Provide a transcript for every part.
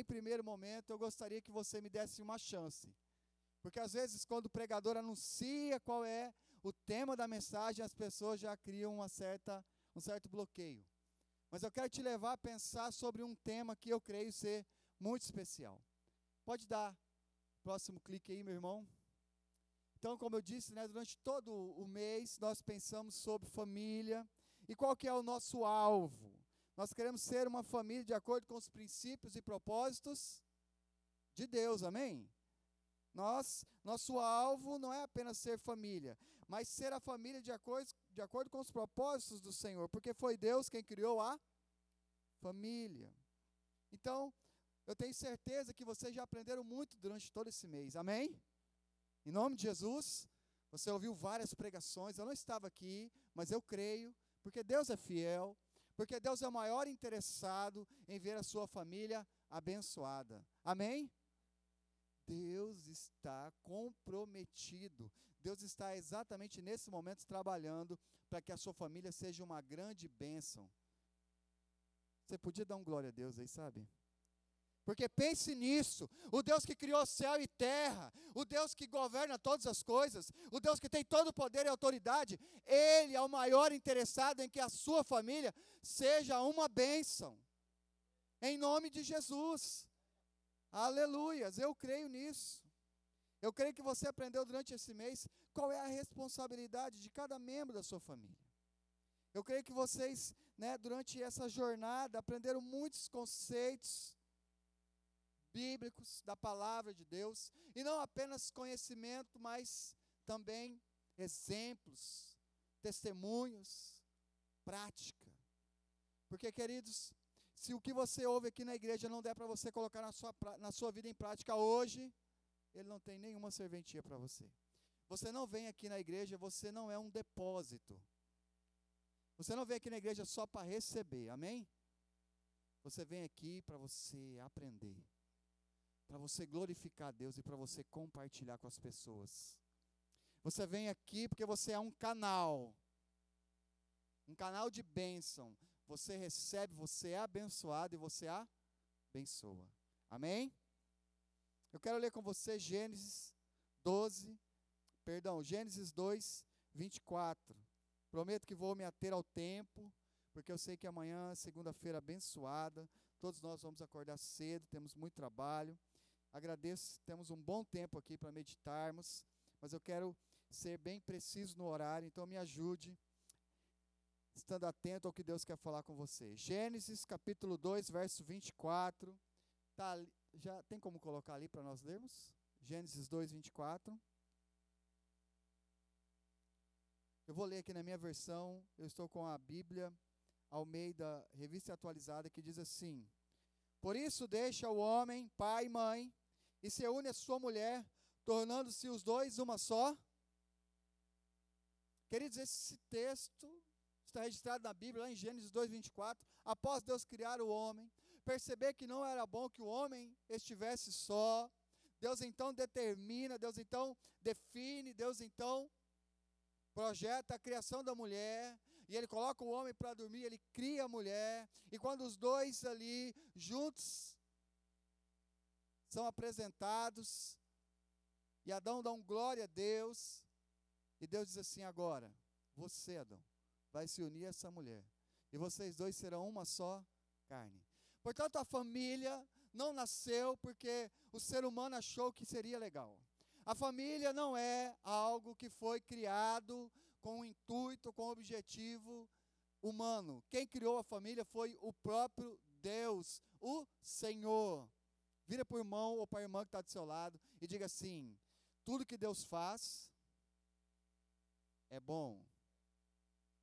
em primeiro momento, eu gostaria que você me desse uma chance. Porque às vezes, quando o pregador anuncia qual é o tema da mensagem, as pessoas já criam uma certa, um certo bloqueio. Mas eu quero te levar a pensar sobre um tema que eu creio ser muito especial. Pode dar próximo clique aí, meu irmão. Então, como eu disse, né, durante todo o mês nós pensamos sobre família e qual que é o nosso alvo. Nós queremos ser uma família de acordo com os princípios e propósitos de Deus, amém? Nós, nosso alvo não é apenas ser família, mas ser a família de acordo, de acordo com os propósitos do Senhor, porque foi Deus quem criou a família. Então, eu tenho certeza que vocês já aprenderam muito durante todo esse mês, amém? Em nome de Jesus, você ouviu várias pregações, eu não estava aqui, mas eu creio, porque Deus é fiel, porque Deus é o maior interessado em ver a sua família abençoada, amém? Deus está comprometido. Deus está exatamente nesse momento trabalhando para que a sua família seja uma grande bênção. Você podia dar um glória a Deus aí, sabe? Porque pense nisso: o Deus que criou céu e terra, o Deus que governa todas as coisas, o Deus que tem todo o poder e autoridade, Ele é o maior interessado em que a sua família seja uma bênção. Em nome de Jesus. Aleluias, eu creio nisso. Eu creio que você aprendeu durante esse mês qual é a responsabilidade de cada membro da sua família. Eu creio que vocês, né, durante essa jornada, aprenderam muitos conceitos bíblicos da palavra de Deus, e não apenas conhecimento, mas também exemplos, testemunhos, prática. Porque, queridos, se o que você ouve aqui na igreja não der para você colocar na sua, na sua vida em prática hoje, ele não tem nenhuma serventia para você. Você não vem aqui na igreja, você não é um depósito. Você não vem aqui na igreja só para receber, amém? Você vem aqui para você aprender, para você glorificar a Deus e para você compartilhar com as pessoas. Você vem aqui porque você é um canal, um canal de bênção. Você recebe, você é abençoado e você abençoa. Amém? Eu quero ler com você Gênesis 12, perdão, Gênesis 2, 24. Prometo que vou me ater ao tempo, porque eu sei que amanhã, segunda-feira abençoada, todos nós vamos acordar cedo, temos muito trabalho. Agradeço, temos um bom tempo aqui para meditarmos, mas eu quero ser bem preciso no horário, então me ajude estando atento ao que Deus quer falar com você. Gênesis capítulo 2, verso 24. Tá, já tem como colocar ali para nós lermos? Gênesis 2, 24. Eu vou ler aqui na minha versão, eu estou com a Bíblia Almeida, revista atualizada, que diz assim: Por isso deixa o homem, pai e mãe, e se une a sua mulher, tornando-se os dois uma só. Queridos, esse texto está registrado na Bíblia, lá em Gênesis 2, 24. Após Deus criar o homem, perceber que não era bom que o homem estivesse só, Deus então determina, Deus então define, Deus então projeta a criação da mulher, e ele coloca o homem para dormir, ele cria a mulher, e quando os dois ali juntos são apresentados, e Adão dá um glória a Deus, e Deus diz assim: agora, você, Adão, vai se unir a essa mulher. E vocês dois serão uma só carne. Portanto, a família não nasceu porque o ser humano achou que seria legal. A família não é algo que foi criado com o intuito, com o objetivo humano. Quem criou a família foi o próprio Deus, o Senhor. Vira para o irmão ou para a irmã que está do seu lado e diga assim: tudo que Deus faz é bom.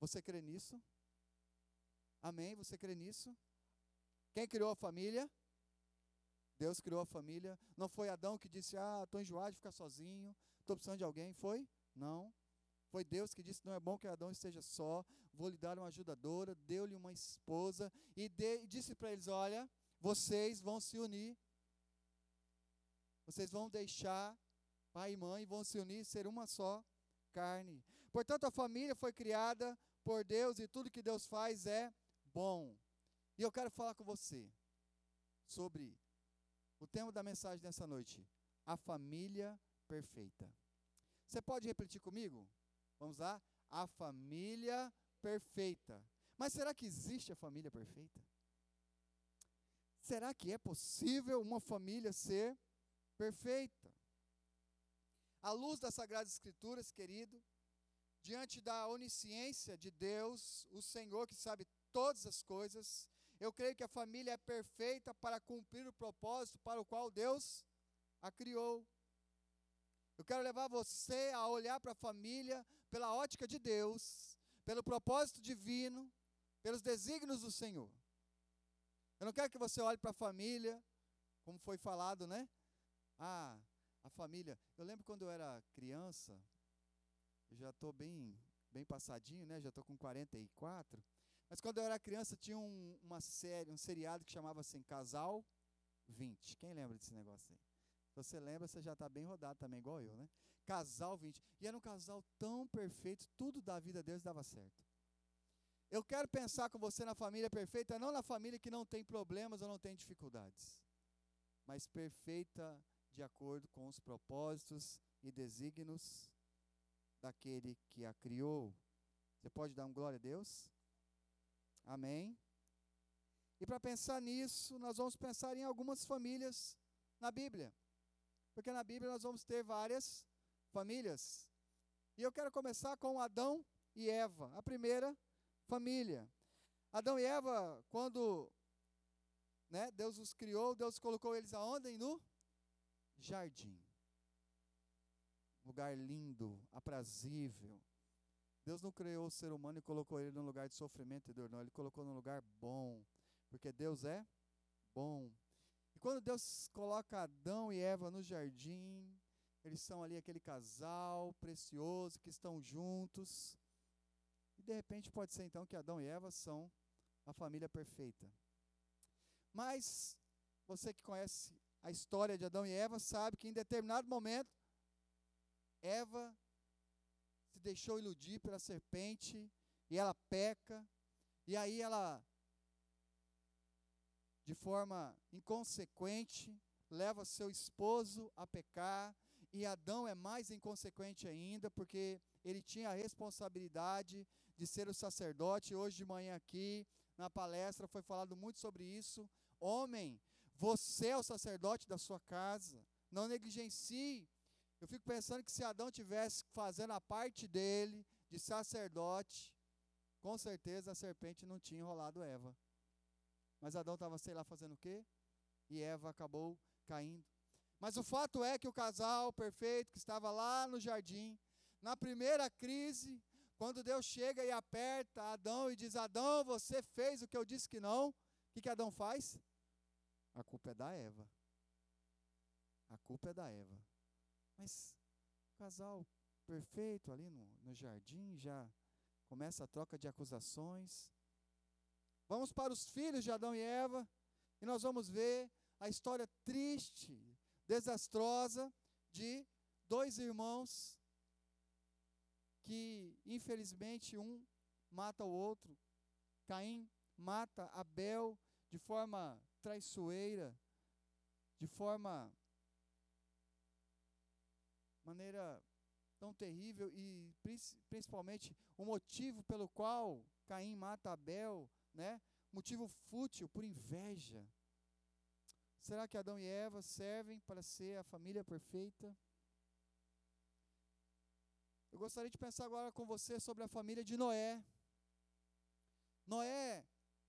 Você crê nisso? Amém? Você crê nisso? Quem criou a família? Deus criou a família. Não foi Adão que disse: Ah, estou enjoado de ficar sozinho, estou precisando de alguém. Foi? Não. Foi Deus que disse: Não é bom que Adão esteja só, vou lhe dar uma ajudadora. Deu-lhe uma esposa e, de, e disse para eles: Olha, vocês vão se unir. Vocês vão deixar pai e mãe, vão se unir, ser uma só carne. Portanto, a família foi criada por Deus e tudo que Deus faz é bom. E eu quero falar com você sobre O tema da mensagem dessa noite: a família perfeita. Você pode repetir comigo? Vamos lá? A família perfeita. Mas será que existe a família perfeita? Será que é possível uma família ser perfeita? À luz das Sagradas Escrituras, querido, diante da onisciência de Deus, o Senhor que sabe todas as coisas, eu creio que a família é perfeita para cumprir o propósito para o qual Deus a criou. Eu quero levar você a olhar para a família pela ótica de Deus, pelo propósito divino, pelos desígnios do Senhor. Eu não quero que você olhe para a família, como foi falado, né? Ah, a família. Eu lembro quando eu era criança, eu já estou bem, bem passadinho, né? Já estou com 44. Mas quando eu era criança, tinha um, uma série, um seriado que chamava assim Casal 20. Quem lembra desse negócio aí? Se você lembra, você já está bem rodado também, igual eu, né? Casal 20. E era um casal tão perfeito, tudo da vida deles dava certo. Eu quero pensar com você na família perfeita, não na família que não tem problemas ou não tem dificuldades, mas perfeita de acordo com os propósitos e desígnios daquele que a criou. Você pode dar um glória a Deus? Amém? E para pensar nisso, nós vamos pensar em algumas famílias na Bíblia. Porque na Bíblia nós vamos ter várias famílias. E eu quero começar com Adão e Eva, a primeira família. Adão e Eva, quando né, Deus os criou, Deus colocou eles aonde? No jardim. Lugar lindo, aprazível. Deus não criou o ser humano e colocou ele num lugar de sofrimento e dor, não. Ele colocou num lugar bom. Porque Deus é bom. E quando Deus coloca Adão e Eva no jardim, eles são ali aquele casal precioso que estão juntos. E de repente pode ser então que Adão e Eva são a família perfeita. Mas você que conhece a história de Adão e Eva sabe que em determinado momento Eva deixou iludir pela serpente e ela peca, e aí ela, de forma inconsequente, leva seu esposo a pecar, e Adão é mais inconsequente ainda, porque ele tinha a responsabilidade de ser o sacerdote. Hoje de manhã aqui, na palestra, foi falado muito sobre isso. Homem, você é o sacerdote da sua casa. Não negligencie eu fico pensando que se Adão tivesse fazendo a parte dele de sacerdote, com certeza a serpente não tinha enrolado Eva. Mas Adão estava, sei lá, fazendo o quê? E Eva acabou caindo. Mas o fato é que o casal perfeito que estava lá no jardim, na primeira crise, quando Deus chega e aperta Adão e diz: Adão, você fez o que eu disse que não, o que, que Adão faz? A culpa é da Eva. A culpa é da Eva. Mas o casal perfeito ali no, no jardim já começa a troca de acusações. Vamos para os filhos de Adão e Eva e nós vamos ver a história triste, desastrosa de dois irmãos que infelizmente um mata o outro. Caim mata Abel de forma traiçoeira, de forma maneira tão terrível e principalmente o motivo pelo qual Caim mata Abel, né? Motivo fútil por inveja. Será que Adão e Eva servem para ser a família perfeita? Eu gostaria de pensar agora com você sobre a família de Noé. Noé,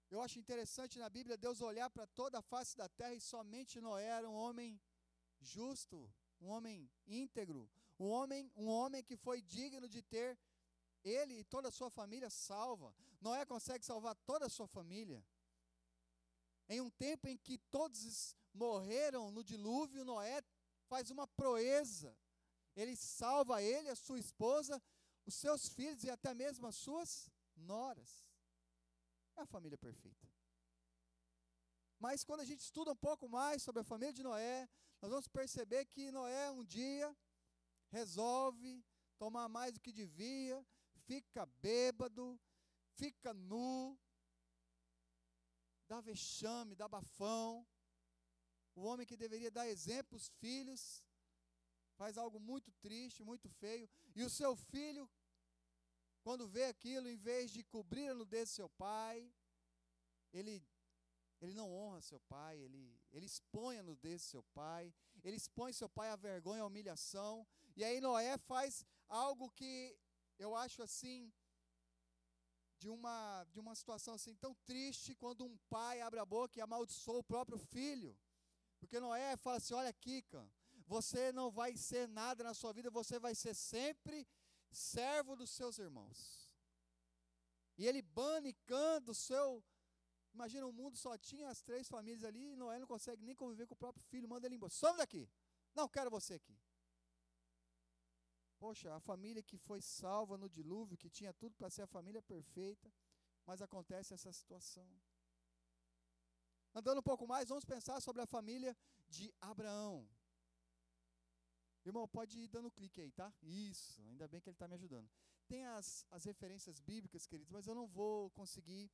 eu acho interessante na Bíblia Deus olhar para toda a face da terra e somente Noé era um homem justo, um homem íntegro, um homem, um homem que foi digno de ter ele e toda a sua família salva. Noé consegue salvar toda a sua família. Em um tempo em que todos morreram no dilúvio, Noé faz uma proeza. Ele salva ele, a sua esposa, os seus filhos e até mesmo as suas noras. É a família perfeita. Mas quando a gente estuda um pouco mais sobre a família de Noé, nós vamos perceber que Noé um dia resolve tomar mais do que devia, fica bêbado, fica nu, dá vexame, dá bafão, o homem que deveria dar exemplo aos filhos, faz algo muito triste, muito feio, e o seu filho, quando vê aquilo, em vez de cobrir a nudez do seu pai, ele, ele não honra seu pai, ele, ele expõe a nudez do seu pai, ele expõe seu pai à vergonha, à humilhação, e aí Noé faz algo que eu acho assim, de uma, de uma situação assim tão triste, quando um pai abre a boca e amaldiçoa o próprio filho. Porque Noé fala assim: olha, Kika, você não vai ser nada na sua vida, você vai ser sempre servo dos seus irmãos. E ele bane canta o seu. Imagina, o mundo só tinha as três famílias ali, e Noé não consegue nem conviver com o próprio filho, manda ele embora. Some daqui! Não quero você aqui. Poxa, a família que foi salva no dilúvio, que tinha tudo para ser a família perfeita, mas acontece essa situação. Andando um pouco mais, vamos pensar sobre a família de Abraão. Irmão, pode ir dando clique aí, tá? Isso, ainda bem que ele está me ajudando. Tem as, as referências bíblicas, queridos, mas eu não vou conseguir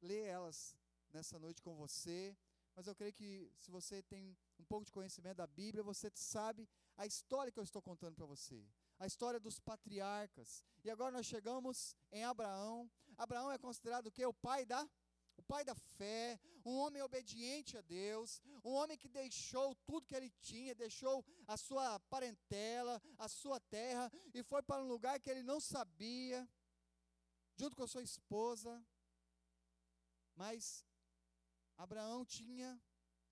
ler elas nessa noite com você. Mas eu creio que se você tem um pouco de conhecimento da Bíblia, você sabe a história que eu estou contando para você. A história dos patriarcas. E agora nós chegamos em Abraão. Abraão é considerado o quê? O pai da o pai da fé, um homem obediente a Deus, um homem que deixou tudo que ele tinha, deixou a sua parentela, a sua terra e foi para um lugar que ele não sabia, junto com a sua esposa. Mas Abraão tinha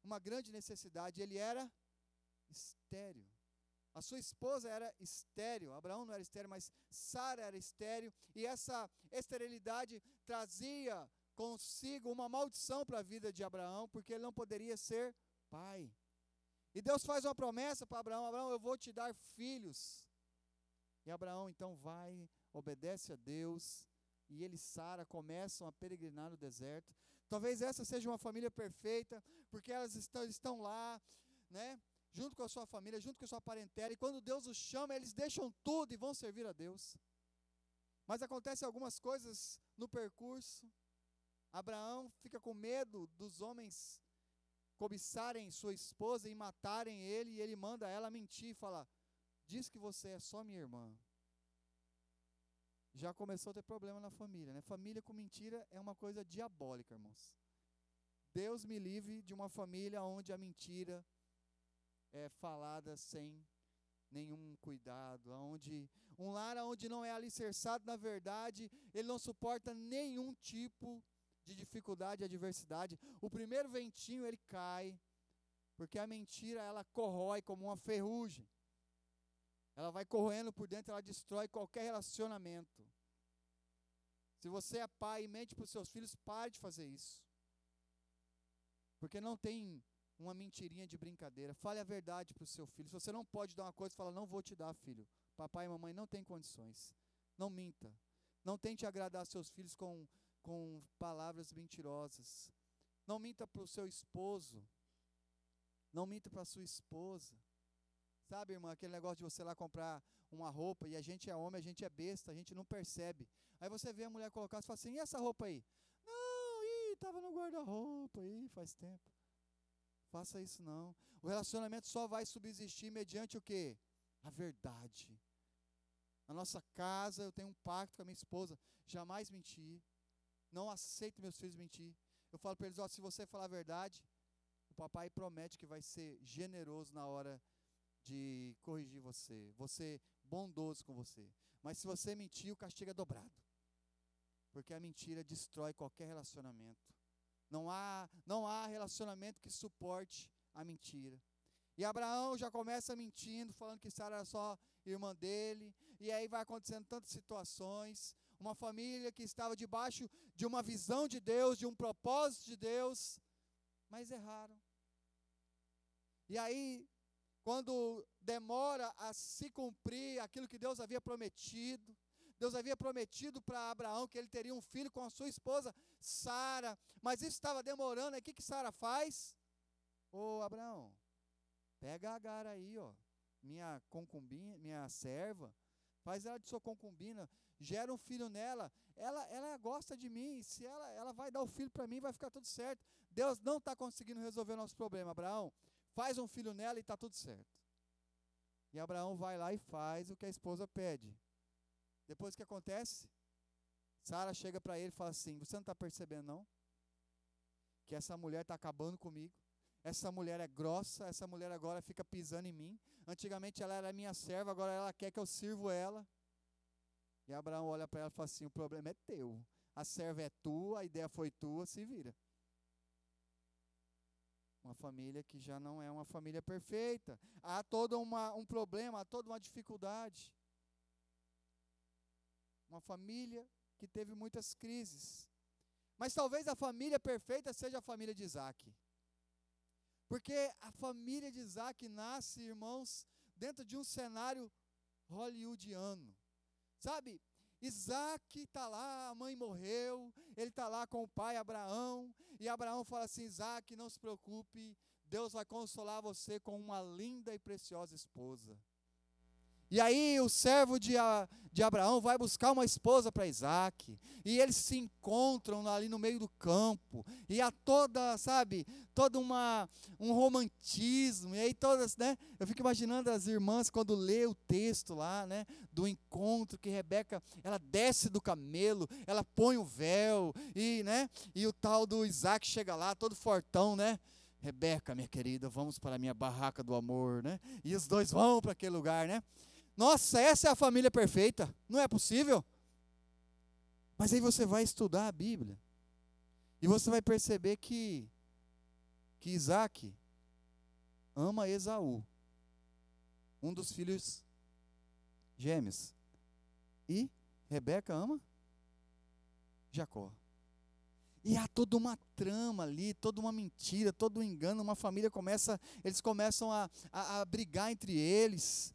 uma grande necessidade, ele era estéreo. A sua esposa era estéreo, Abraão não era estéreo, mas Sara era estéreo, e essa esterilidade trazia consigo uma maldição para a vida de Abraão, porque ele não poderia ser pai. E Deus faz uma promessa para Abraão: Abraão, eu vou te dar filhos. E Abraão então vai, obedece a Deus, e ele e Sara começam a peregrinar no deserto. Talvez essa seja uma família perfeita, porque elas estão, estão lá, né? Junto com a sua família, junto com a sua parentela, e quando Deus os chama, eles deixam tudo e vão servir a Deus. Mas acontecem algumas coisas no percurso, Abraão fica com medo dos homens cobiçarem sua esposa e matarem ele, e ele manda ela mentir fala: Diz que você é só minha irmã. Já começou a ter problema na família, né? Família com mentira é uma coisa diabólica, irmãos. Deus me livre de uma família onde a mentira é falada sem nenhum cuidado, onde um lar onde não é alicerçado na verdade, ele não suporta nenhum tipo de dificuldade e adversidade, o primeiro ventinho ele cai, porque a mentira ela corrói como uma ferrugem. Ela vai corroendo por dentro, ela destrói qualquer relacionamento. Se você é pai e mente para os seus filhos, pare de fazer isso. Porque não tem uma mentirinha de brincadeira. Fale a verdade para o seu filho. Se você não pode dar uma coisa, fala: Não vou te dar, filho. Papai e mamãe não têm condições. Não minta. Não tente agradar seus filhos com com palavras mentirosas. Não minta para o seu esposo. Não minta para a sua esposa. Sabe, irmã, aquele negócio de você lá comprar uma roupa e a gente é homem, a gente é besta, a gente não percebe. Aí você vê a mulher colocar e fala assim: e essa roupa aí? Não, estava no guarda-roupa aí faz tempo. Faça isso não. O relacionamento só vai subsistir mediante o quê? A verdade. Na nossa casa eu tenho um pacto com a minha esposa: jamais mentir. Não aceito meus filhos mentir. Eu falo para eles: ó, se você falar a verdade, o papai promete que vai ser generoso na hora de corrigir você, você bondoso com você. Mas se você mentir, o castigo é dobrado. Porque a mentira destrói qualquer relacionamento. Não há, não há relacionamento que suporte a mentira. E Abraão já começa mentindo, falando que Sara era só irmã dele. E aí vai acontecendo tantas situações uma família que estava debaixo de uma visão de Deus, de um propósito de Deus, mas erraram. E aí, quando demora a se cumprir aquilo que Deus havia prometido, Deus havia prometido para Abraão que ele teria um filho com a sua esposa Sara, mas isso estava demorando. Aí o que, que Sara faz? Ô Abraão, pega a Agar aí, ó, minha concubina, minha serva, faz ela de sua concubina, gera um filho nela, ela, ela gosta de mim, se ela, ela vai dar o filho para mim, vai ficar tudo certo. Deus não está conseguindo resolver o nosso problema, Abraão. faz um filho nela e está tudo certo. E Abraão vai lá e faz o que a esposa pede. Depois o que acontece? Sara chega para ele e fala assim: Você não está percebendo, não? Que essa mulher está acabando comigo. Essa mulher é grossa, essa mulher agora fica pisando em mim. Antigamente ela era minha serva, agora ela quer que eu sirvo ela. E Abraão olha para ela e fala assim: O problema é teu. A serva é tua, a ideia foi tua, se vira. Uma família que já não é uma família perfeita. Há todo uma, um problema, há toda uma dificuldade. Uma família que teve muitas crises. Mas talvez a família perfeita seja a família de Isaac. Porque a família de Isaac nasce, irmãos, dentro de um cenário hollywoodiano. Sabe, Isaac está lá, a mãe morreu, ele está lá com o pai Abraão, e Abraão fala assim: Isaac, não se preocupe, Deus vai consolar você com uma linda e preciosa esposa. E aí o servo de, de Abraão vai buscar uma esposa para Isaac. E eles se encontram ali no meio do campo. E há toda, sabe, todo uma, um romantismo. E aí todas, né? Eu fico imaginando as irmãs quando lê o texto lá, né? Do encontro que Rebeca, ela desce do camelo, ela põe o véu. E, né? E o tal do Isaac chega lá, todo fortão, né? Rebeca, minha querida, vamos para a minha barraca do amor, né? E os dois vão para aquele lugar, né? Nossa, essa é a família perfeita. Não é possível. Mas aí você vai estudar a Bíblia. E você vai perceber que, que Isaac ama Esaú, um dos filhos gêmeos. E Rebeca ama Jacó. E há toda uma trama ali, toda uma mentira, todo um engano. Uma família começa, eles começam a, a, a brigar entre eles.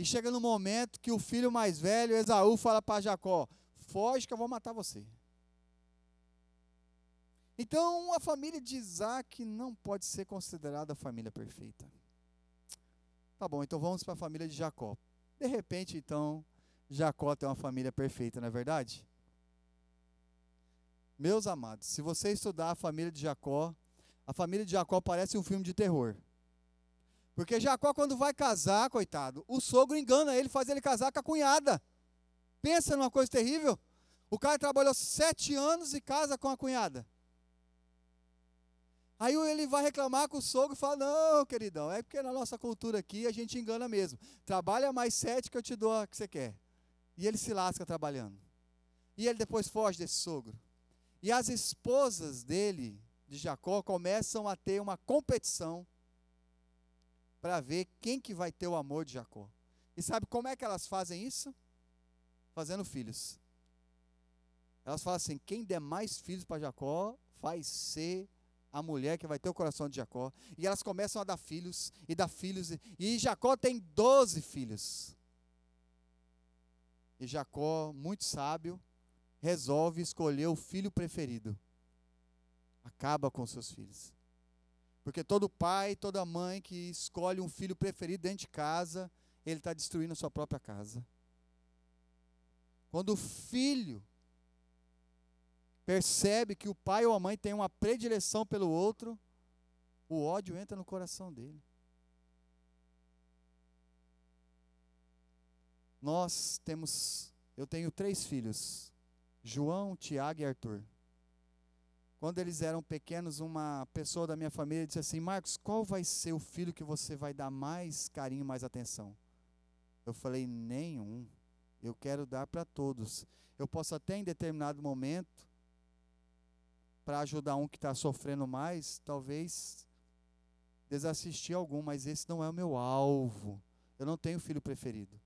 E chega no momento que o filho mais velho, Esaú, fala para Jacó: Foge que eu vou matar você. Então, a família de Isaac não pode ser considerada a família perfeita. Tá bom, então vamos para a família de Jacó. De repente, então, Jacó tem uma família perfeita, não é verdade? Meus amados, se você estudar a família de Jacó, a família de Jacó parece um filme de terror. Porque Jacó, quando vai casar, coitado, o sogro engana ele, faz ele casar com a cunhada. Pensa numa coisa terrível. O cara trabalhou sete anos e casa com a cunhada. Aí ele vai reclamar com o sogro e fala: Não, queridão, é porque na nossa cultura aqui a gente engana mesmo. Trabalha mais sete que eu te dou a que você quer. E ele se lasca trabalhando. E ele depois foge desse sogro. E as esposas dele, de Jacó, começam a ter uma competição para ver quem que vai ter o amor de Jacó. E sabe como é que elas fazem isso? Fazendo filhos. Elas falam assim: quem der mais filhos para Jacó vai ser a mulher que vai ter o coração de Jacó. E elas começam a dar filhos e dar filhos. E Jacó tem 12 filhos. E Jacó, muito sábio, resolve escolher o filho preferido. Acaba com seus filhos. Porque todo pai, toda mãe que escolhe um filho preferido dentro de casa, ele está destruindo a sua própria casa. Quando o filho percebe que o pai ou a mãe tem uma predileção pelo outro, o ódio entra no coração dele. Nós temos, eu tenho três filhos: João, Tiago e Arthur. Quando eles eram pequenos, uma pessoa da minha família disse assim: Marcos, qual vai ser o filho que você vai dar mais carinho, mais atenção? Eu falei: nenhum. Eu quero dar para todos. Eu posso até em determinado momento, para ajudar um que está sofrendo mais, talvez desassistir algum, mas esse não é o meu alvo. Eu não tenho filho preferido.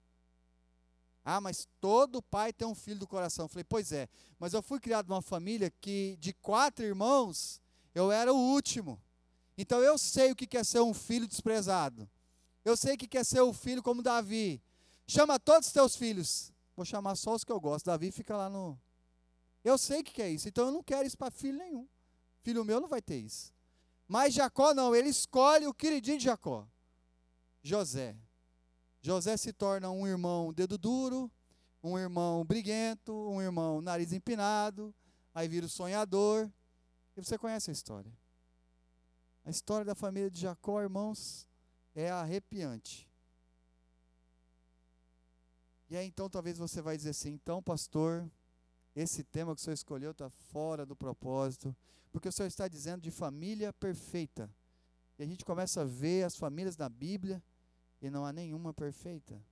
Ah, mas todo pai tem um filho do coração. Eu falei, pois é, mas eu fui criado numa família que de quatro irmãos, eu era o último. Então eu sei o que é ser um filho desprezado. Eu sei o que é ser um filho como Davi. Chama todos os teus filhos. Vou chamar só os que eu gosto. Davi fica lá no. Eu sei o que é isso. Então eu não quero isso para filho nenhum. Filho meu não vai ter isso. Mas Jacó não, ele escolhe o queridinho de Jacó. José. José se torna um irmão dedo duro, um irmão briguento, um irmão nariz empinado, aí vira o sonhador. E você conhece a história. A história da família de Jacó, irmãos, é arrepiante. E aí então talvez você vai dizer assim, então pastor, esse tema que o senhor escolheu está fora do propósito, porque o senhor está dizendo de família perfeita. E a gente começa a ver as famílias na Bíblia e não há nenhuma perfeita.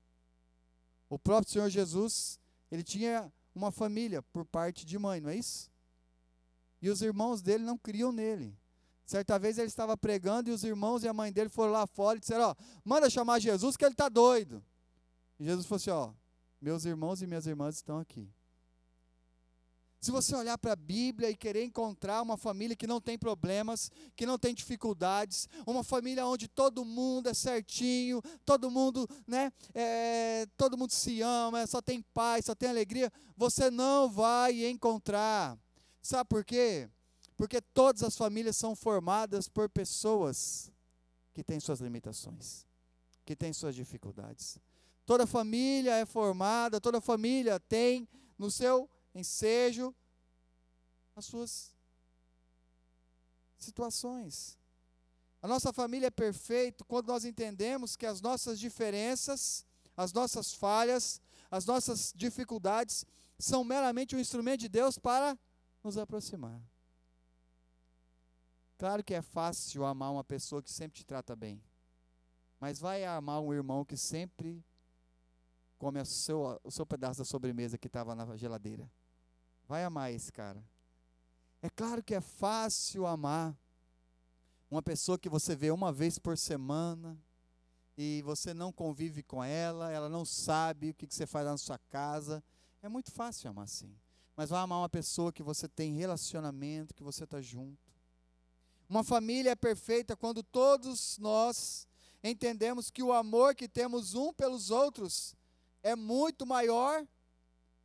O próprio Senhor Jesus, ele tinha uma família por parte de mãe, não é isso? E os irmãos dele não criam nele. Certa vez ele estava pregando e os irmãos e a mãe dele foram lá fora e disseram: Ó, manda chamar Jesus que ele está doido. E Jesus falou assim: Ó, meus irmãos e minhas irmãs estão aqui. Se você olhar para a Bíblia e querer encontrar uma família que não tem problemas, que não tem dificuldades, uma família onde todo mundo é certinho, todo mundo, né, é, todo mundo se ama, só tem paz, só tem alegria, você não vai encontrar. Sabe por quê? Porque todas as famílias são formadas por pessoas que têm suas limitações, que têm suas dificuldades. Toda família é formada, toda família tem no seu ensejo as suas situações. A nossa família é perfeita quando nós entendemos que as nossas diferenças, as nossas falhas, as nossas dificuldades são meramente um instrumento de Deus para nos aproximar. Claro que é fácil amar uma pessoa que sempre te trata bem. Mas vai amar um irmão que sempre come o seu, o seu pedaço da sobremesa que estava na geladeira. Vai amar esse cara. É claro que é fácil amar uma pessoa que você vê uma vez por semana e você não convive com ela, ela não sabe o que, você faz na sua casa. É muito fácil amar assim. Mas vai amar uma pessoa que você tem relacionamento, que você está junto. Uma família é perfeita quando todos nós entendemos que o amor que temos um pelos outros é muito maior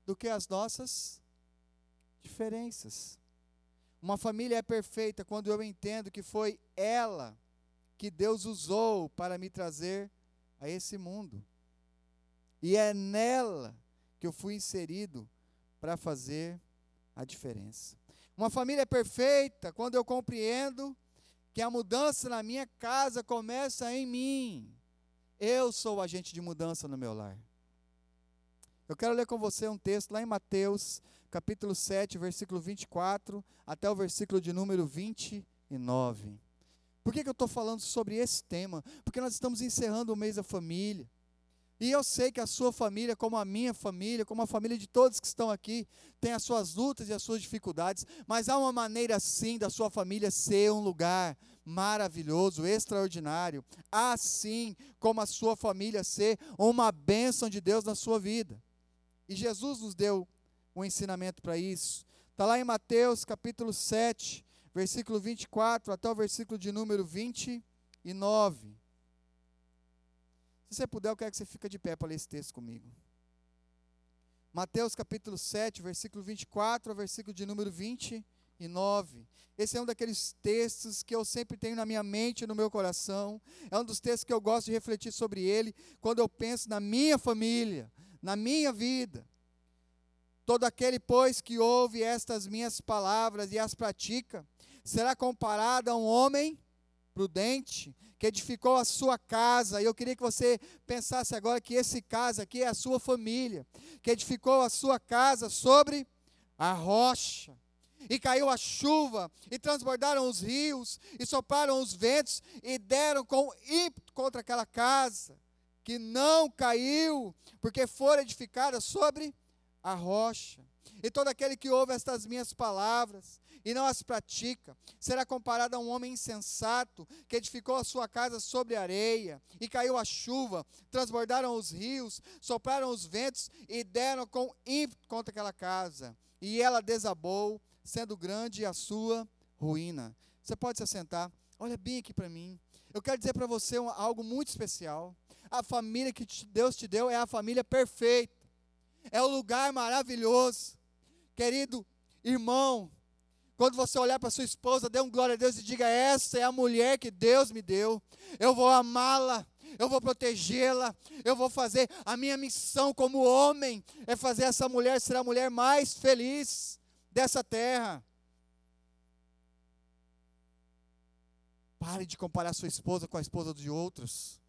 do que as nossas diferenças. Uma família é perfeita quando eu entendo que foi ela que Deus usou para me trazer a esse mundo. E é nela que eu fui inserido para fazer a diferença. Uma família é perfeita quando eu compreendo que a mudança na minha casa começa em mim. Eu sou o agente de mudança no meu lar. Eu quero ler com você um texto lá em Mateus, capítulo 7, versículo 24, até o versículo de número 29. Por que, que eu estou falando sobre esse tema? Porque nós estamos encerrando o mês da família. E eu sei que a sua família, como a minha família, como a família de todos que estão aqui, tem as suas lutas e as suas dificuldades, mas há uma maneira sim da sua família ser um lugar maravilhoso, extraordinário, assim como a sua família ser uma bênção de Deus na sua vida. E Jesus nos deu um ensinamento para isso. Está lá em Mateus capítulo 7, versículo 24 até o versículo de número 29. Se você puder, eu quero que você fique de pé para ler esse texto comigo. Mateus capítulo 7, versículo 24 ao versículo de número 29. Esse é um daqueles textos que eu sempre tenho na minha mente e no meu coração. É um dos textos que eu gosto de refletir sobre ele quando eu penso na minha família, na minha vida. Todo aquele, pois, que ouve estas minhas palavras e as pratica, será comparado a um homem prudente que edificou a sua casa. E eu queria que você pensasse agora que esse casa aqui é a sua família, que edificou a sua casa sobre a rocha. E caiu a chuva, e transbordaram os rios, e sopraram os ventos, e deram com ímpeto contra aquela casa que não caiu, porque for edificada sobre a rocha. E todo aquele que ouve estas minhas palavras e não as pratica, será comparado a um homem insensato que edificou a sua casa sobre areia, e caiu a chuva, transbordaram os rios, sopraram os ventos e deram com ímpeto contra aquela casa. E ela desabou, sendo grande a sua ruína. Você pode se assentar. Olha bem aqui para mim. Eu quero dizer para você algo muito especial. A família que Deus te deu é a família perfeita. É o lugar maravilhoso. Querido irmão, quando você olhar para sua esposa, dê um glória a Deus e diga: Essa é a mulher que Deus me deu. Eu vou amá-la, eu vou protegê-la, eu vou fazer a minha missão como homem é fazer essa mulher ser a mulher mais feliz dessa terra. Pare de comparar sua esposa com a esposa de outros.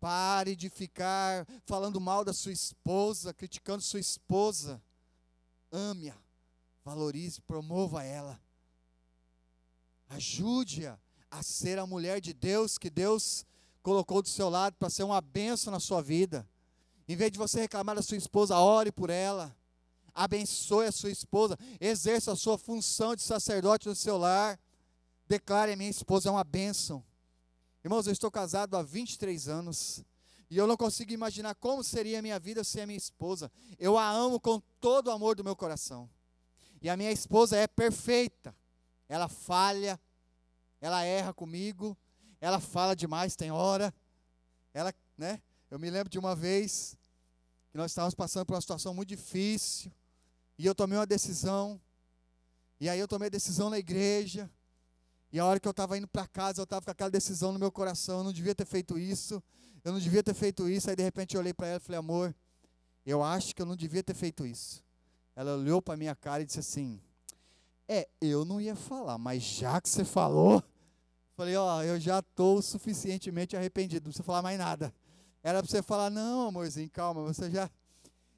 Pare de ficar falando mal da sua esposa, criticando sua esposa. Ame-a, valorize, promova ela. Ajude-a a ser a mulher de Deus que Deus colocou do seu lado para ser uma benção na sua vida. Em vez de você reclamar da sua esposa, ore por ela. Abençoe a sua esposa. Exerça a sua função de sacerdote no seu lar. Declare minha esposa é uma bênção. Irmãos, eu estou casado há 23 anos. E eu não consigo imaginar como seria a minha vida sem a minha esposa. Eu a amo com todo o amor do meu coração. E a minha esposa é perfeita. Ela falha, ela erra comigo, ela fala demais, tem hora. Ela, né? Eu me lembro de uma vez que nós estávamos passando por uma situação muito difícil, e eu tomei uma decisão. E aí eu tomei a decisão na igreja. E a hora que eu estava indo para casa, eu estava com aquela decisão no meu coração, eu não devia ter feito isso. Eu não devia ter feito isso. Aí de repente eu olhei para ela e falei: "Amor, eu acho que eu não devia ter feito isso". Ela olhou para minha cara e disse assim: "É, eu não ia falar, mas já que você falou, Falei, ó, eu já estou suficientemente arrependido, não precisa falar mais nada. Era para você falar, não, amorzinho, calma, você já.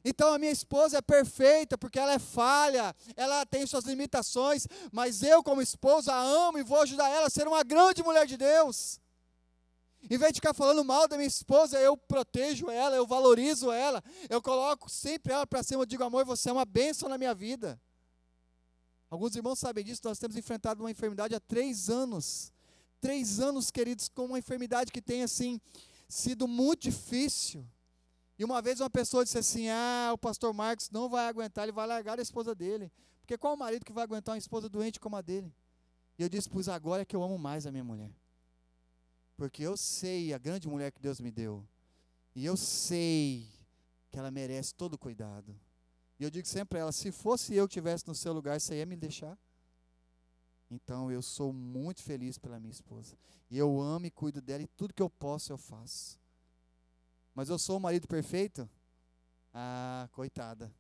Então a minha esposa é perfeita porque ela é falha, ela tem suas limitações, mas eu, como esposa, a amo e vou ajudar ela a ser uma grande mulher de Deus. Em vez de ficar falando mal da minha esposa, eu protejo ela, eu valorizo ela, eu coloco sempre ela para cima, eu digo, amor, você é uma bênção na minha vida. Alguns irmãos sabem disso, nós temos enfrentado uma enfermidade há três anos três anos, queridos, com uma enfermidade que tem assim sido muito difícil. E uma vez uma pessoa disse assim: Ah, o pastor Marcos não vai aguentar, ele vai largar a esposa dele. Porque qual marido que vai aguentar uma esposa doente como a dele? E eu disse: Pois agora é que eu amo mais a minha mulher. Porque eu sei a grande mulher que Deus me deu. E eu sei que ela merece todo cuidado. E eu digo sempre a ela: se fosse eu que estivesse no seu lugar, você ia me deixar? Então eu sou muito feliz pela minha esposa. E eu amo e cuido dela e tudo que eu posso eu faço. Mas eu sou o marido perfeito? Ah, coitada.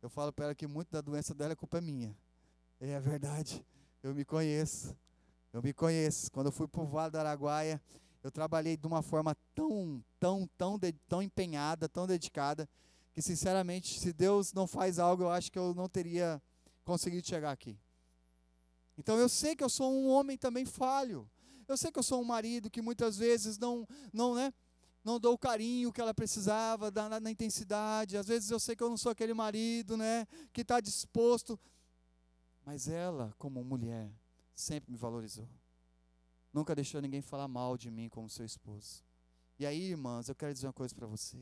Eu falo para ela que muito da doença dela é culpa minha. É verdade. Eu me conheço. Eu me conheço. Quando eu fui para o Vale do Araguaia, eu trabalhei de uma forma tão, tão, tão, tão empenhada, tão dedicada, que sinceramente, se Deus não faz algo, eu acho que eu não teria conseguido chegar aqui. Então eu sei que eu sou um homem também falho. Eu sei que eu sou um marido que muitas vezes não, não, né, não dou o carinho que ela precisava, na, na intensidade. Às vezes eu sei que eu não sou aquele marido, né, que está disposto. Mas ela, como mulher, sempre me valorizou. Nunca deixou ninguém falar mal de mim como seu esposo. E aí, irmãs, eu quero dizer uma coisa para você.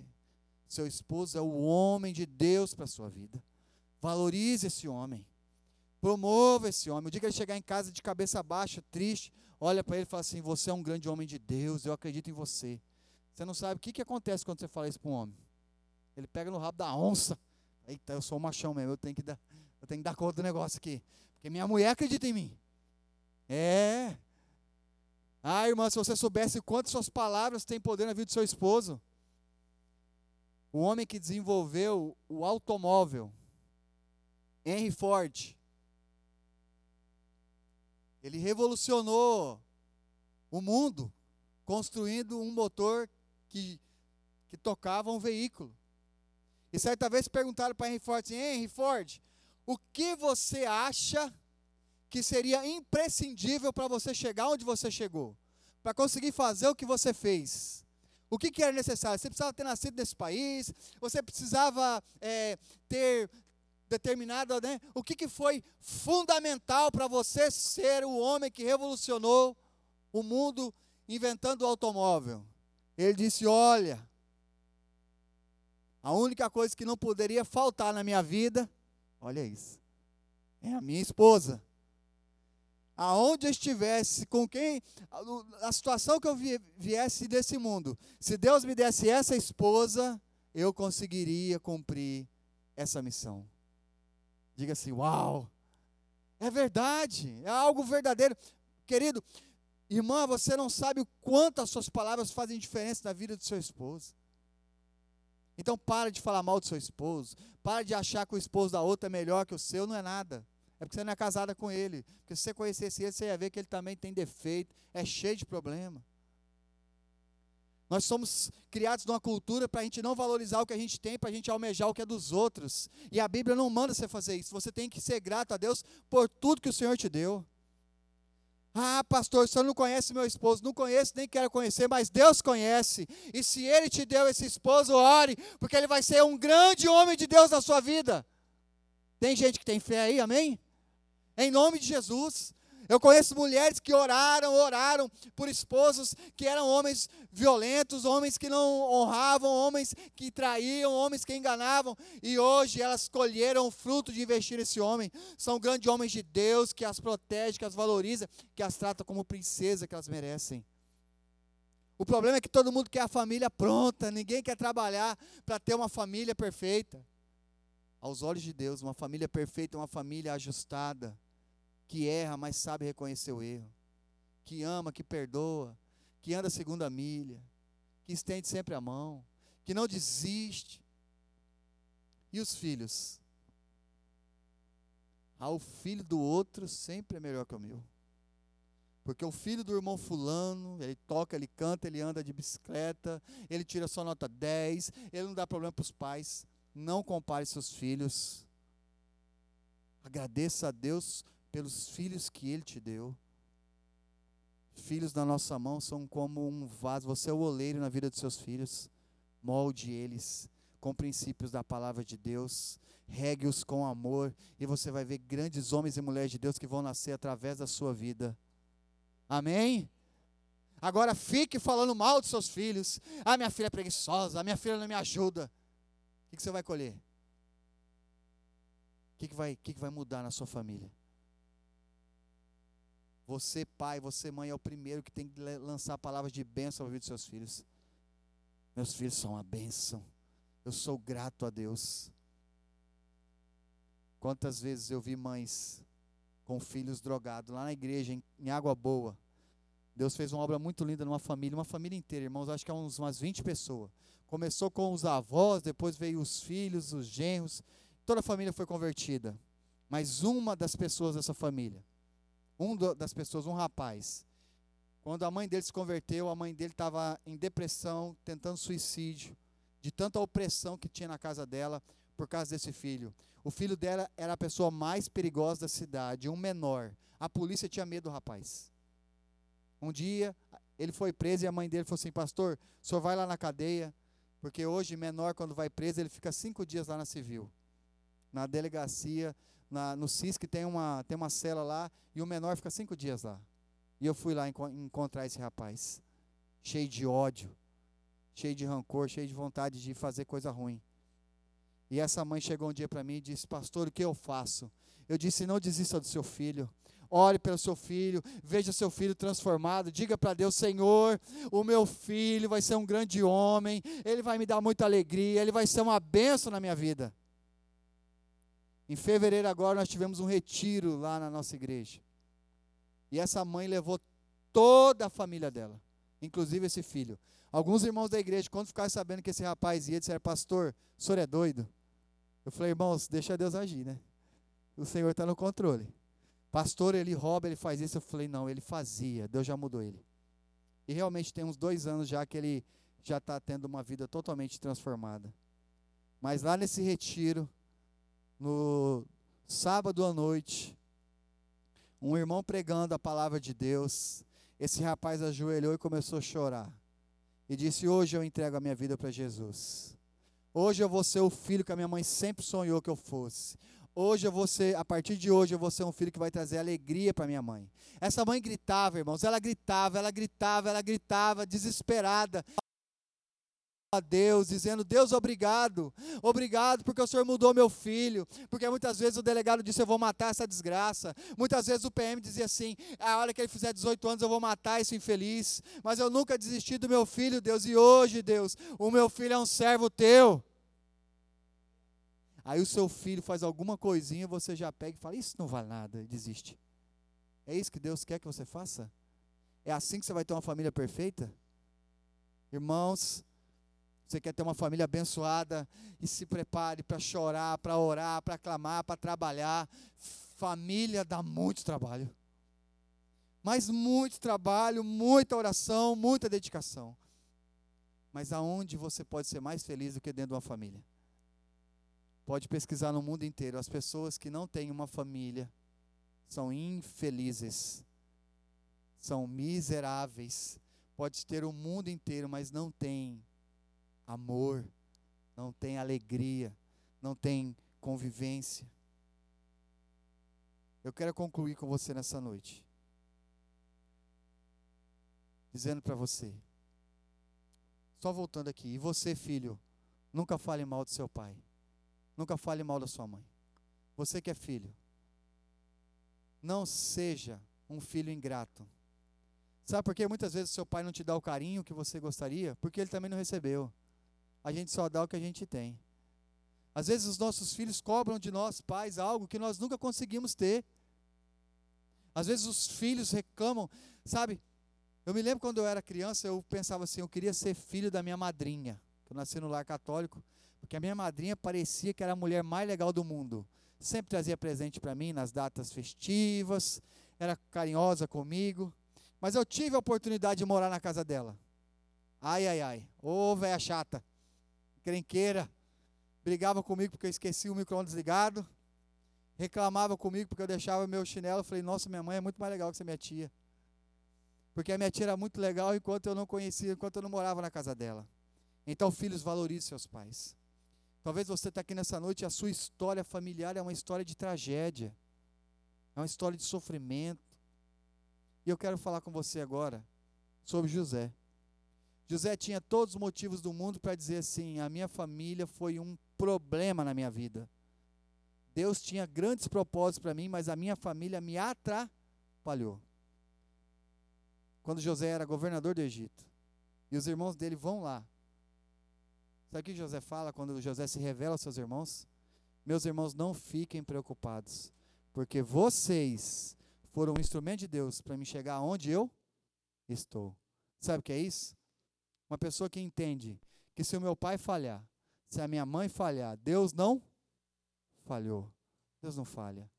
Seu esposo é o homem de Deus para a sua vida. Valorize esse homem. Promova esse homem. O dia que ele chegar em casa de cabeça baixa, triste, olha para ele e fala assim: Você é um grande homem de Deus, eu acredito em você. Você não sabe o que, que acontece quando você fala isso para um homem. Ele pega no rabo da onça. Eita, eu sou um machão mesmo, eu tenho que dar, eu tenho que dar conta do negócio aqui. Porque minha mulher acredita em mim. É. Ah, irmã, se você soubesse quantas suas palavras têm poder na vida do seu esposo. O homem que desenvolveu o automóvel, Henry Ford, ele revolucionou o mundo construindo um motor que, que tocava um veículo. E certa vez perguntaram para Henry Ford assim, Henry Ford, o que você acha que seria imprescindível para você chegar onde você chegou? Para conseguir fazer o que você fez? O que, que era necessário? Você precisava ter nascido nesse país? Você precisava é, ter determinada, né? O que, que foi fundamental para você ser o homem que revolucionou o mundo inventando o automóvel? Ele disse: Olha, a única coisa que não poderia faltar na minha vida, olha isso, é a minha esposa. Aonde eu estivesse, com quem, a situação que eu viesse desse mundo, se Deus me desse essa esposa, eu conseguiria cumprir essa missão. Diga assim: Uau! É verdade, é algo verdadeiro. Querido, irmã, você não sabe o quanto as suas palavras fazem diferença na vida do seu esposo. Então, para de falar mal do seu esposo. Para de achar que o esposo da outra é melhor que o seu, não é nada. É porque você não é casada com ele. Porque se você conhecesse ele, você ia ver que ele também tem defeito, é cheio de problema. Nós somos criados numa cultura para a gente não valorizar o que a gente tem, para a gente almejar o que é dos outros. E a Bíblia não manda você fazer isso. Você tem que ser grato a Deus por tudo que o Senhor te deu. Ah, pastor, senhor não conhece meu esposo. Não conheço, nem quero conhecer, mas Deus conhece. E se ele te deu esse esposo, ore, porque ele vai ser um grande homem de Deus na sua vida. Tem gente que tem fé aí, amém? Em nome de Jesus. Eu conheço mulheres que oraram, oraram por esposos que eram homens violentos, homens que não honravam, homens que traíam, homens que enganavam, e hoje elas colheram o fruto de investir nesse homem. São grandes homens de Deus que as protege, que as valoriza, que as trata como princesa que elas merecem. O problema é que todo mundo quer a família pronta, ninguém quer trabalhar para ter uma família perfeita. Aos olhos de Deus, uma família perfeita é uma família ajustada que erra, mas sabe reconhecer o erro, que ama, que perdoa, que anda a segunda milha, que estende sempre a mão, que não desiste. E os filhos? Ah, o filho do outro sempre é melhor que o meu. Porque o filho do irmão fulano, ele toca, ele canta, ele anda de bicicleta, ele tira só nota 10, ele não dá problema para os pais. Não compare seus filhos. Agradeça a Deus pelos filhos que Ele te deu. Filhos na nossa mão são como um vaso, você é o oleiro na vida dos seus filhos. Molde eles com princípios da palavra de Deus, regue-os com amor, e você vai ver grandes homens e mulheres de Deus que vão nascer através da sua vida. Amém? Agora fique falando mal dos seus filhos. Ah, minha filha é preguiçosa, a minha filha não me ajuda. O que, você vai colher? O que, vai, que vai mudar na sua família? Você, pai, você, mãe, é o primeiro que tem que lançar palavras de bênção ao vida dos seus filhos. Meus filhos são uma bênção. Eu sou grato a Deus. Quantas vezes eu vi mães com filhos drogados lá na igreja, em, em Água Boa. Deus fez uma obra muito linda numa família, uma família inteira, irmãos, acho que é uns, umas 20 pessoas. Começou com os avós, depois veio os filhos, os genros, toda a família foi convertida. Mas uma das pessoas dessa família um das pessoas, um rapaz, quando a mãe dele se converteu, a mãe dele estava em depressão, tentando suicídio, de tanta opressão que tinha na casa dela por causa desse filho. O filho dela era a pessoa mais perigosa da cidade, um menor. A polícia tinha medo do rapaz. Um dia, ele foi preso e a mãe dele falou assim: Pastor, o senhor vai lá na cadeia, porque hoje, menor, quando vai preso, ele fica cinco dias lá na civil, na delegacia na, no CISC tem uma, tem uma cela lá e o menor fica cinco dias lá. E eu fui lá enco encontrar esse rapaz, cheio de ódio, cheio de rancor, cheio de vontade de fazer coisa ruim. E essa mãe chegou um dia para mim e disse: Pastor, o que eu faço? Eu disse: Não desista do seu filho. Ore pelo seu filho, veja seu filho transformado. Diga para Deus: Senhor, o meu filho vai ser um grande homem, ele vai me dar muita alegria, ele vai ser uma bênção na minha vida. Em fevereiro agora nós tivemos um retiro lá na nossa igreja. E essa mãe levou toda a família dela, inclusive esse filho. Alguns irmãos da igreja, quando ficaram sabendo que esse rapaz ia, disseram, pastor, o senhor é doido? Eu falei, irmãos, deixa Deus agir, né? O Senhor está no controle. Pastor, ele rouba, ele faz isso. Eu falei, não, ele fazia, Deus já mudou ele. E realmente tem uns dois anos já que ele já está tendo uma vida totalmente transformada. Mas lá nesse retiro, no sábado à noite, um irmão pregando a palavra de Deus. Esse rapaz ajoelhou e começou a chorar. E disse: Hoje eu entrego a minha vida para Jesus. Hoje eu vou ser o filho que a minha mãe sempre sonhou que eu fosse. Hoje eu vou ser, a partir de hoje eu vou ser um filho que vai trazer alegria para minha mãe. Essa mãe gritava, irmãos, ela gritava, ela gritava, ela gritava, desesperada a Deus, dizendo: Deus, obrigado, obrigado porque o Senhor mudou meu filho. Porque muitas vezes o delegado disse: Eu vou matar essa desgraça. Muitas vezes o PM dizia assim: A hora que ele fizer 18 anos, eu vou matar esse infeliz. Mas eu nunca desisti do meu filho, Deus, e hoje, Deus, o meu filho é um servo teu. Aí o seu filho faz alguma coisinha, você já pega e fala: Isso não vale nada, desiste. É isso que Deus quer que você faça? É assim que você vai ter uma família perfeita? Irmãos, você quer ter uma família abençoada e se prepare para chorar, para orar, para clamar, para trabalhar. Família dá muito trabalho. Mas muito trabalho, muita oração, muita dedicação. Mas aonde você pode ser mais feliz do que dentro de uma família? Pode pesquisar no mundo inteiro. As pessoas que não têm uma família são infelizes, são miseráveis. Pode ter o mundo inteiro, mas não tem amor, não tem alegria, não tem convivência. Eu quero concluir com você nessa noite, dizendo para você, só voltando aqui, e você, filho, nunca fale mal do seu pai. Nunca fale mal da sua mãe. Você que é filho, não seja um filho ingrato. Sabe por que muitas vezes seu pai não te dá o carinho que você gostaria? Porque ele também não recebeu. A gente só dá o que a gente tem. Às vezes os nossos filhos cobram de nós, pais, algo que nós nunca conseguimos ter. Às vezes os filhos reclamam, sabe? Eu me lembro quando eu era criança, eu pensava assim, eu queria ser filho da minha madrinha. Eu nasci no lar católico. Porque a minha madrinha parecia que era a mulher mais legal do mundo. Sempre trazia presente para mim nas datas festivas, era carinhosa comigo. Mas eu tive a oportunidade de morar na casa dela. Ai, ai, ai. Ô, oh, chata. Crenqueira. Brigava comigo porque eu esqueci o micro-ondas ligado. Reclamava comigo porque eu deixava meu chinelo. Eu falei, nossa, minha mãe é muito mais legal que minha tia. Porque a minha tia era muito legal enquanto eu não conhecia, enquanto eu não morava na casa dela. Então, filhos, valorize seus pais. Talvez você está aqui nessa noite e a sua história familiar é uma história de tragédia, é uma história de sofrimento. E eu quero falar com você agora sobre José. José tinha todos os motivos do mundo para dizer assim: a minha família foi um problema na minha vida. Deus tinha grandes propósitos para mim, mas a minha família me atrapalhou. Quando José era governador do Egito, e os irmãos dele vão lá Sabe o que José fala quando José se revela aos seus irmãos? Meus irmãos, não fiquem preocupados, porque vocês foram um instrumento de Deus para me chegar onde eu estou. Sabe o que é isso? Uma pessoa que entende que se o meu pai falhar, se a minha mãe falhar, Deus não falhou. Deus não falha.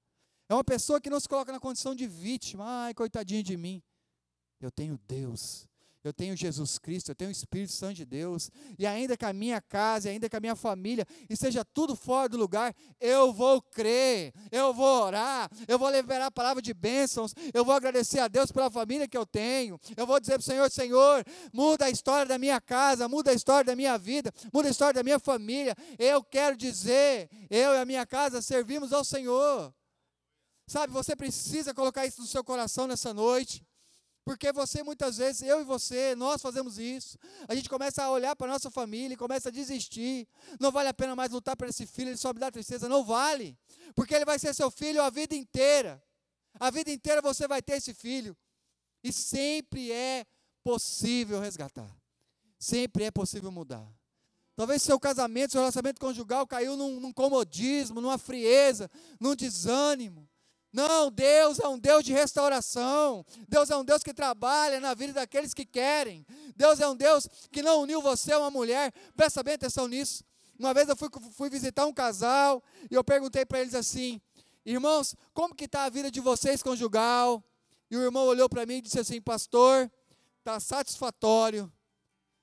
É uma pessoa que não se coloca na condição de vítima. Ai, coitadinho de mim. Eu tenho Deus eu tenho Jesus Cristo, eu tenho o Espírito Santo de Deus, e ainda que a minha casa, ainda que a minha família esteja tudo fora do lugar, eu vou crer, eu vou orar, eu vou liberar a palavra de bênçãos, eu vou agradecer a Deus pela família que eu tenho, eu vou dizer para o Senhor: Senhor, muda a história da minha casa, muda a história da minha vida, muda a história da minha família. Eu quero dizer, eu e a minha casa servimos ao Senhor. Sabe, você precisa colocar isso no seu coração nessa noite. Porque você, muitas vezes, eu e você, nós fazemos isso. A gente começa a olhar para a nossa família e começa a desistir. Não vale a pena mais lutar por esse filho, ele só me dá tristeza. Não vale. Porque ele vai ser seu filho a vida inteira. A vida inteira você vai ter esse filho. E sempre é possível resgatar. Sempre é possível mudar. Talvez seu casamento, seu relacionamento conjugal caiu num, num comodismo, numa frieza, num desânimo. Não, Deus é um Deus de restauração. Deus é um Deus que trabalha na vida daqueles que querem. Deus é um Deus que não uniu você a uma mulher. Presta bem atenção nisso. Uma vez eu fui, fui visitar um casal e eu perguntei para eles assim: Irmãos, como que está a vida de vocês conjugal? E o irmão olhou para mim e disse assim: Pastor, está satisfatório.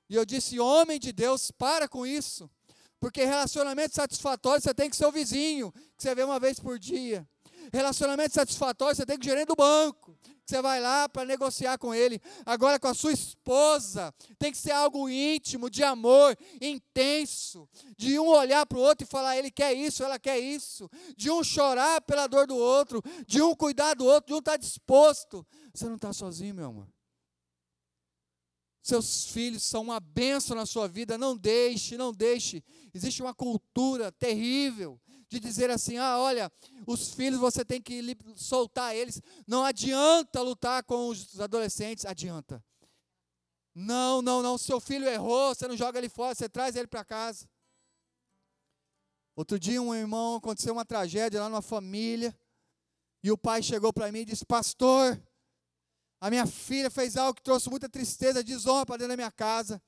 E eu disse: Homem de Deus, para com isso. Porque relacionamento satisfatório você tem que ser o vizinho, que você vê uma vez por dia. Relacionamento satisfatório, você tem que gerente do banco. Você vai lá para negociar com ele. Agora, com a sua esposa, tem que ser algo íntimo, de amor, intenso. De um olhar para o outro e falar: ele quer isso, ela quer isso. De um chorar pela dor do outro. De um cuidar do outro, de um estar tá disposto. Você não está sozinho, meu amor. Seus filhos são uma bênção na sua vida. Não deixe, não deixe. Existe uma cultura terrível de dizer assim: ah, olha, os filhos você tem que soltar eles. Não adianta lutar com os adolescentes, adianta. Não, não, não. Seu filho errou, você não joga ele fora, você traz ele para casa. Outro dia, um irmão aconteceu uma tragédia lá numa família. E o pai chegou para mim e disse: Pastor, a minha filha fez algo que trouxe muita tristeza, desonra para dentro da minha casa.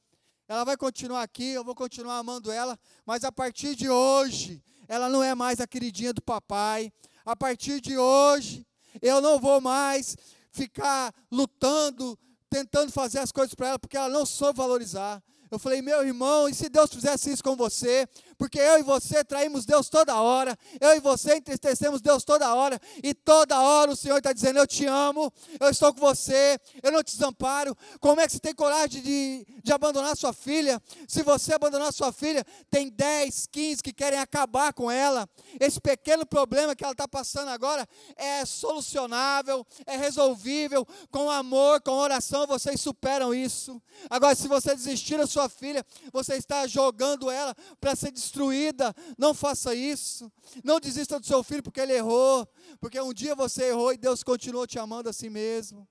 Ela vai continuar aqui, eu vou continuar amando ela, mas a partir de hoje, ela não é mais a queridinha do papai. A partir de hoje, eu não vou mais ficar lutando, tentando fazer as coisas para ela, porque ela não soube valorizar. Eu falei, meu irmão, e se Deus fizesse isso com você? Porque eu e você traímos Deus toda hora, eu e você entristecemos Deus toda hora, e toda hora o Senhor está dizendo: Eu te amo, eu estou com você, eu não te desamparo. Como é que você tem coragem de, de abandonar sua filha? Se você abandonar sua filha, tem 10, 15 que querem acabar com ela. Esse pequeno problema que ela está passando agora é solucionável, é resolvível. Com amor, com oração, vocês superam isso. Agora, se você desistir da sua filha, você está jogando ela para ser destruída. Não faça isso. Não desista do seu filho porque ele errou. Porque um dia você errou e Deus continuou te amando assim mesmo.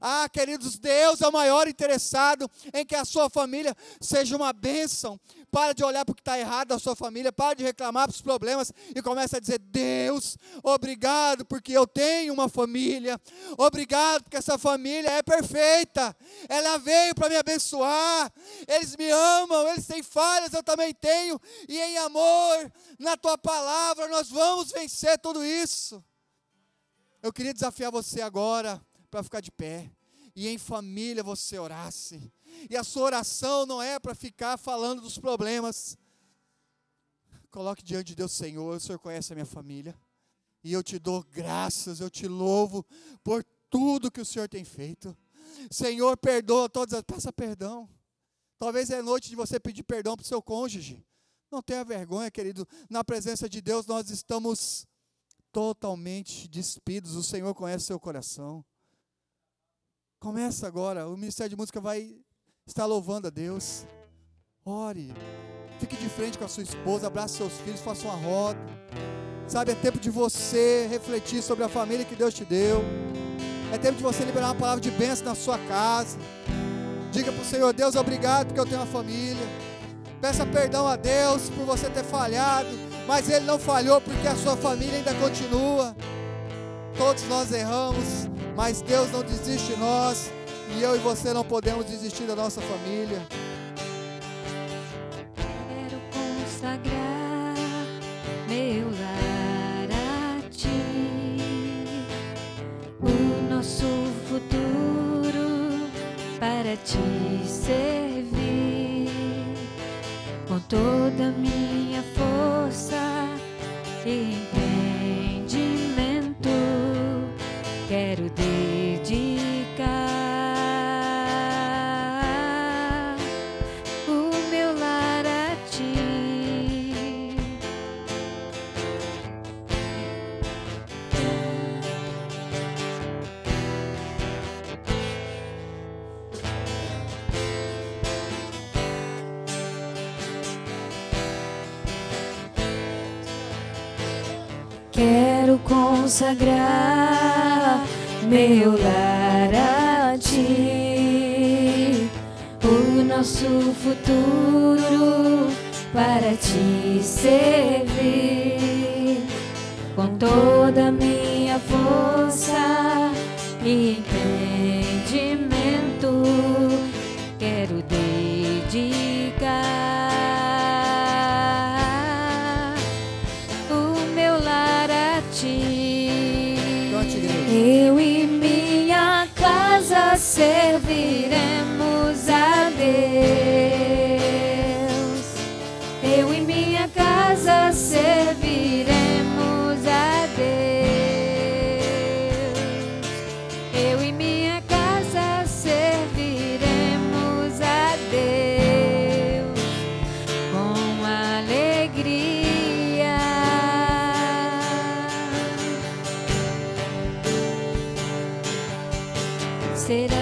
Ah, queridos, Deus é o maior interessado em que a sua família seja uma bênção. Para de olhar para o que está errado da sua família, para de reclamar para os problemas e começa a dizer: Deus, obrigado porque eu tenho uma família, obrigado porque essa família é perfeita, ela veio para me abençoar, eles me amam, eles têm falhas, eu também tenho, e em amor, na tua palavra, nós vamos vencer tudo isso. Eu queria desafiar você agora para ficar de pé e em família você orasse. E a sua oração não é para ficar falando dos problemas. Coloque diante de Deus, Senhor, o Senhor conhece a minha família. E eu te dou graças, eu te louvo por tudo que o Senhor tem feito. Senhor, perdoa todas as. Peça perdão. Talvez é noite de você pedir perdão para o seu cônjuge. Não tenha vergonha, querido. Na presença de Deus nós estamos totalmente despidos. O Senhor conhece o seu coração. Começa agora, o Ministério de Música vai estar louvando a Deus. Ore, fique de frente com a sua esposa, abrace seus filhos, faça uma roda. Sabe, é tempo de você refletir sobre a família que Deus te deu. É tempo de você liberar uma palavra de bênção na sua casa. Diga para o Senhor, Deus, obrigado porque eu tenho uma família. Peça perdão a Deus por você ter falhado, mas Ele não falhou porque a sua família ainda continua. Todos nós erramos, mas Deus não desiste de nós, e eu e você não podemos desistir da nossa família. Quero consagrar meu lar a ti, o nosso futuro para te servir com toda a minha força e consagrar meu lar a ti, o nosso futuro para te servir. Com toda a minha força e será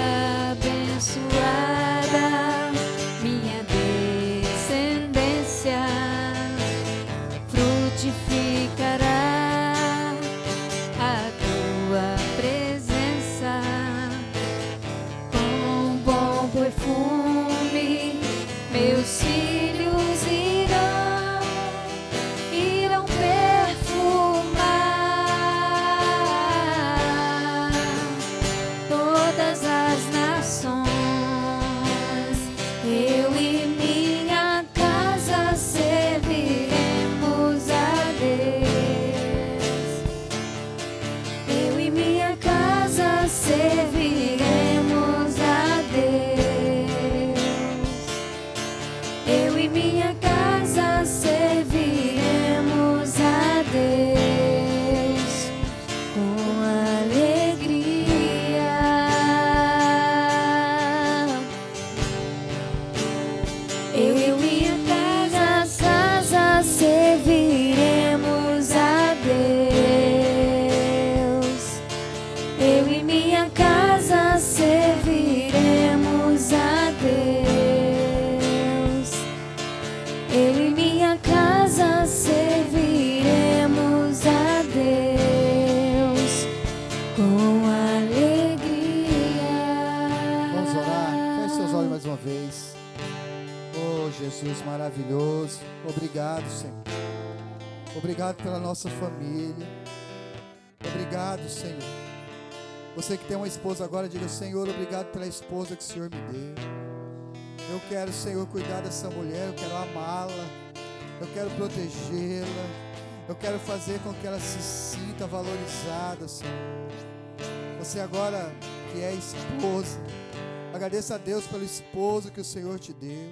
vez. Oh, Jesus maravilhoso. Obrigado, Senhor. Obrigado pela nossa família. Obrigado, Senhor. Você que tem uma esposa agora, diga: Senhor, obrigado pela esposa que o Senhor me deu. Eu quero, Senhor, cuidar dessa mulher. Eu quero amá-la. Eu quero protegê-la. Eu quero fazer com que ela se sinta valorizada, Senhor. Você agora que é esposa, agradeça a Deus pelo esposo que o Senhor te deu.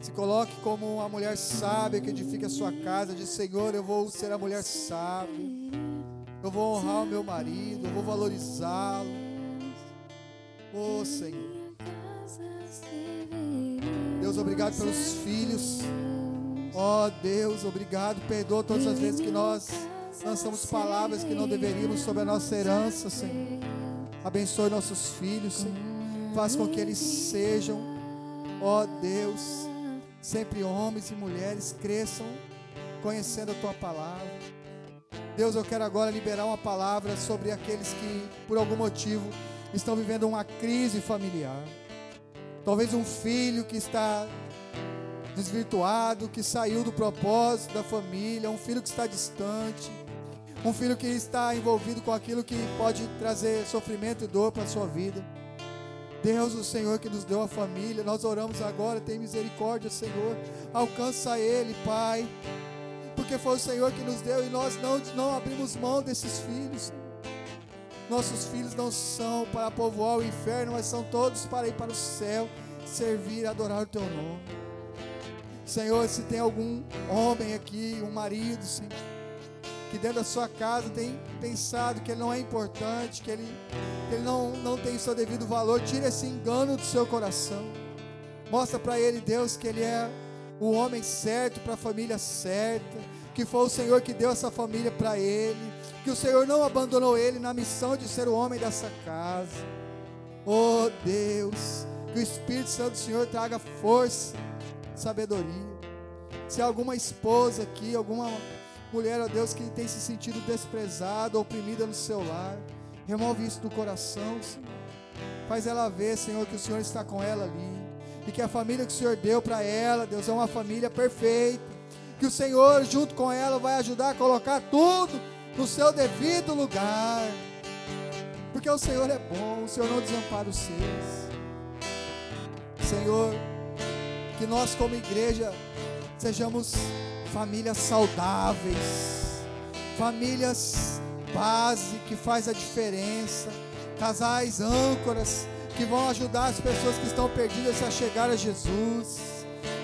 Se coloque como uma mulher sábia que edifica a sua casa. Diz: Senhor, eu vou ser a mulher sábia. Eu vou honrar o meu marido. Eu vou valorizá-lo. Oh, Senhor. Deus, obrigado pelos filhos. Oh, Deus, obrigado. Perdoa todas as vezes que nós lançamos palavras que não deveríamos sobre a nossa herança, Senhor. Abençoe nossos filhos, Senhor. Faz com que eles sejam, ó Deus, sempre homens e mulheres cresçam conhecendo a tua palavra. Deus, eu quero agora liberar uma palavra sobre aqueles que, por algum motivo, estão vivendo uma crise familiar. Talvez um filho que está desvirtuado, que saiu do propósito da família, um filho que está distante, um filho que está envolvido com aquilo que pode trazer sofrimento e dor para a sua vida. Deus, o Senhor que nos deu a família, nós oramos agora, tem misericórdia, Senhor. Alcança ele, Pai. Porque foi o Senhor que nos deu e nós não, não abrimos mão desses filhos. Nossos filhos não são para povoar o inferno, mas são todos para ir para o céu, servir, adorar o teu nome. Senhor, se tem algum homem aqui, um marido, Senhor que dentro da sua casa tem pensado que ele não é importante, que ele, que ele não, não tem o seu devido valor, tira esse engano do seu coração. Mostra para ele, Deus, que ele é o homem certo para a família certa, que foi o Senhor que deu essa família para ele, que o Senhor não abandonou ele na missão de ser o homem dessa casa. Oh Deus, que o Espírito Santo do Senhor traga força, sabedoria. Se alguma esposa aqui, alguma mulher, ó Deus, que tem se sentido desprezada, oprimida no seu lar. Remove isso do coração, Senhor. Faz ela ver, Senhor, que o Senhor está com ela ali. E que a família que o Senhor deu para ela, Deus, é uma família perfeita. Que o Senhor, junto com ela, vai ajudar a colocar tudo no seu devido lugar. Porque o Senhor é bom, o Senhor não desampara os seus. Senhor, que nós como igreja sejamos famílias saudáveis, famílias base que faz a diferença, casais âncoras que vão ajudar as pessoas que estão perdidas a chegar a Jesus.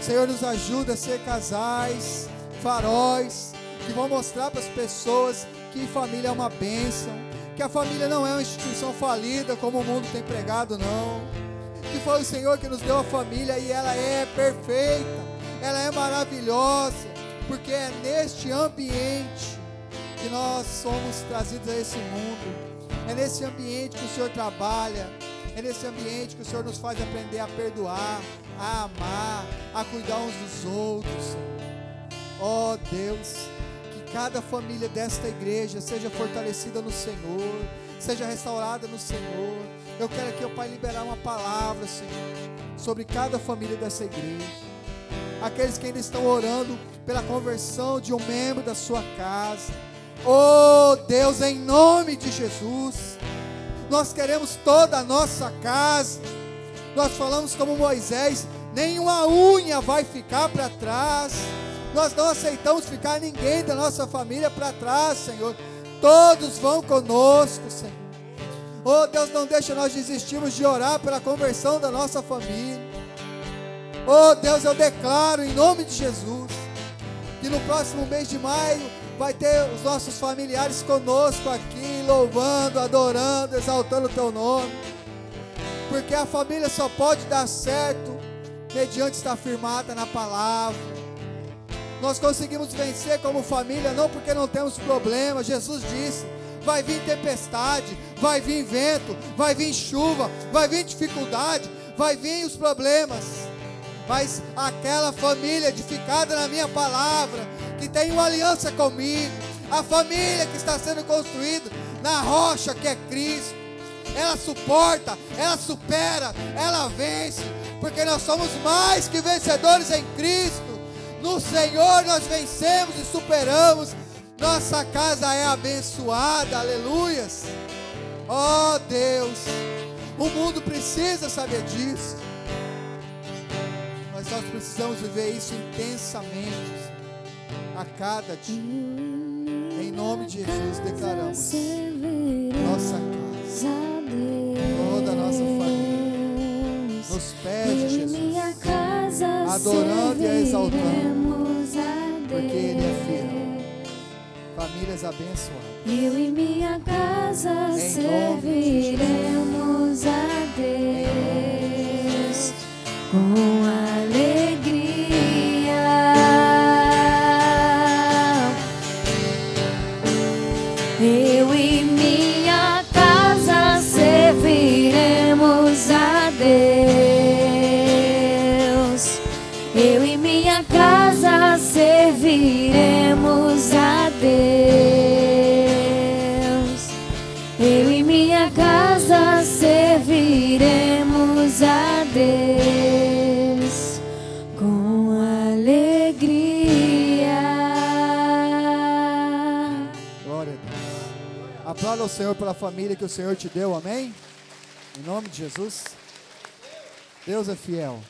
Senhor, nos ajuda a ser casais, faróis, que vão mostrar para as pessoas que família é uma bênção, que a família não é uma instituição falida como o mundo tem pregado, não. Que foi o Senhor que nos deu a família e ela é perfeita, ela é maravilhosa porque é neste ambiente que nós somos trazidos a esse mundo. É nesse ambiente que o Senhor trabalha. É nesse ambiente que o Senhor nos faz aprender a perdoar, a amar, a cuidar uns dos outros. Ó oh, Deus, que cada família desta igreja seja fortalecida no Senhor, seja restaurada no Senhor. Eu quero aqui, ó Pai, liberar uma palavra, Senhor, sobre cada família dessa igreja aqueles que ainda estão orando pela conversão de um membro da sua casa. Oh Deus, em nome de Jesus, nós queremos toda a nossa casa. Nós falamos como Moisés: nenhuma unha vai ficar para trás. Nós não aceitamos ficar ninguém da nossa família para trás, Senhor. Todos vão conosco, Senhor. Oh Deus, não deixa nós desistirmos de orar pela conversão da nossa família. Oh Deus, eu declaro em nome de Jesus que no próximo mês de maio vai ter os nossos familiares conosco aqui, louvando, adorando, exaltando o teu nome. Porque a família só pode dar certo mediante estar firmada na palavra. Nós conseguimos vencer como família não porque não temos problema. Jesus disse: vai vir tempestade, vai vir vento, vai vir chuva, vai vir dificuldade, vai vir os problemas mas aquela família edificada na minha palavra, que tem uma aliança comigo, a família que está sendo construída na rocha que é Cristo, ela suporta, ela supera, ela vence, porque nós somos mais que vencedores em Cristo. No Senhor nós vencemos e superamos. Nossa casa é abençoada, aleluias. Oh Deus, o mundo precisa saber disso. Mas nós precisamos viver isso intensamente a cada dia. Em nome de Jesus declaramos nossa casa, toda a nossa família, nos pés de Jesus, adorando e exaltando, porque Ele é fiel. Famílias abençoadas. Eu e minha casa serviremos a Deus com alegria. Aplauda ao Senhor pela família que o Senhor te deu, amém? Em nome de Jesus. Deus é fiel.